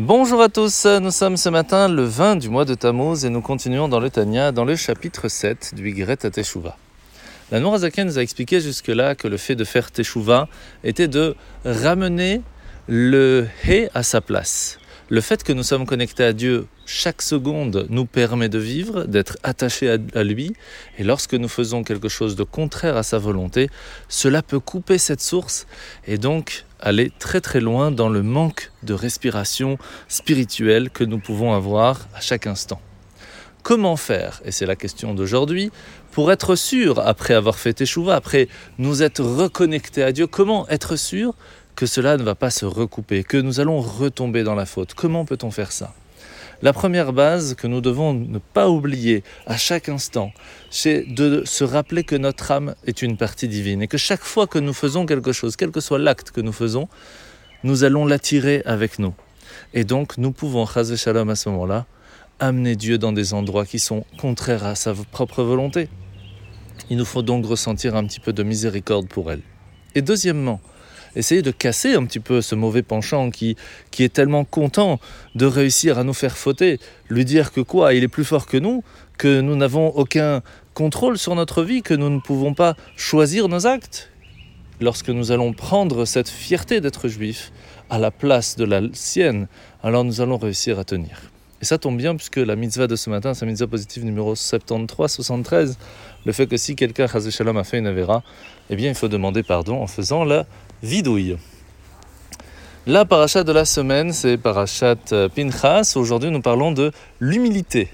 Bonjour à tous, nous sommes ce matin le 20 du mois de Tammuz et nous continuons dans le Tanya, dans le chapitre 7 du Yigret à Teshuvah. La Nourazaken nous a expliqué jusque-là que le fait de faire Teshuvah était de ramener le He à sa place. Le fait que nous sommes connectés à Dieu chaque seconde nous permet de vivre, d'être attachés à, lui, et lorsque nous faisons quelque chose de contraire à sa volonté, cela peut couper cette source et donc aller très très loin dans le manque de respiration spirituelle que nous pouvons avoir à chaque instant. Comment faire, et c'est la question d'aujourd'hui, pour être sûr, après avoir fait échouva, après nous être reconnectés à Dieu, comment être sûr? Que cela ne va pas se recouper, que nous allons retomber dans la faute. Comment peut-on faire ça? La première base que nous devons ne pas oublier à chaque instant, c'est de se rappeler que notre âme est une partie divine et que chaque fois que nous faisons quelque chose, quel que soit l'acte que nous faisons, nous allons l'attirer avec nous. Et donc nous pouvons, Chazé Shalom à ce moment-là, amener Dieu dans des endroits qui sont contraires à sa propre volonté. Il nous faut donc ressentir un petit peu de miséricorde pour elle. Et deuxièmement, essayer de casser un petit peu ce mauvais penchant qui, qui est tellement content de réussir à nous faire fauter, lui dire que quoi, il est plus fort que nous, que nous n'avons aucun contrôle sur notre vie, que nous ne pouvons pas choisir nos actes. Lorsque nous allons prendre cette fierté d'être juif à la place de la sienne, alors nous allons réussir à tenir. Et ça tombe bien puisque la mitzvah de ce matin, c'est la mitzvah positive numéro 73-73, le fait que si quelqu'un, Shalom, a fait une avéra, eh bien il faut demander pardon en faisant la vidouille. La parachat de la semaine, c'est parachat euh, Pinchas. Aujourd'hui, nous parlons de l'humilité.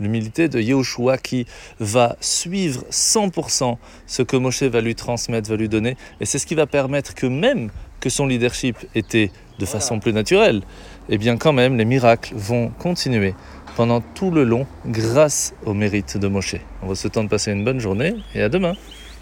L'humilité de Yehoshua qui va suivre 100% ce que Moshe va lui transmettre, va lui donner. Et c'est ce qui va permettre que même que son leadership était de façon plus naturelle, eh bien quand même les miracles vont continuer pendant tout le long grâce au mérite de Moshe. On va se temps de passer une bonne journée et à demain.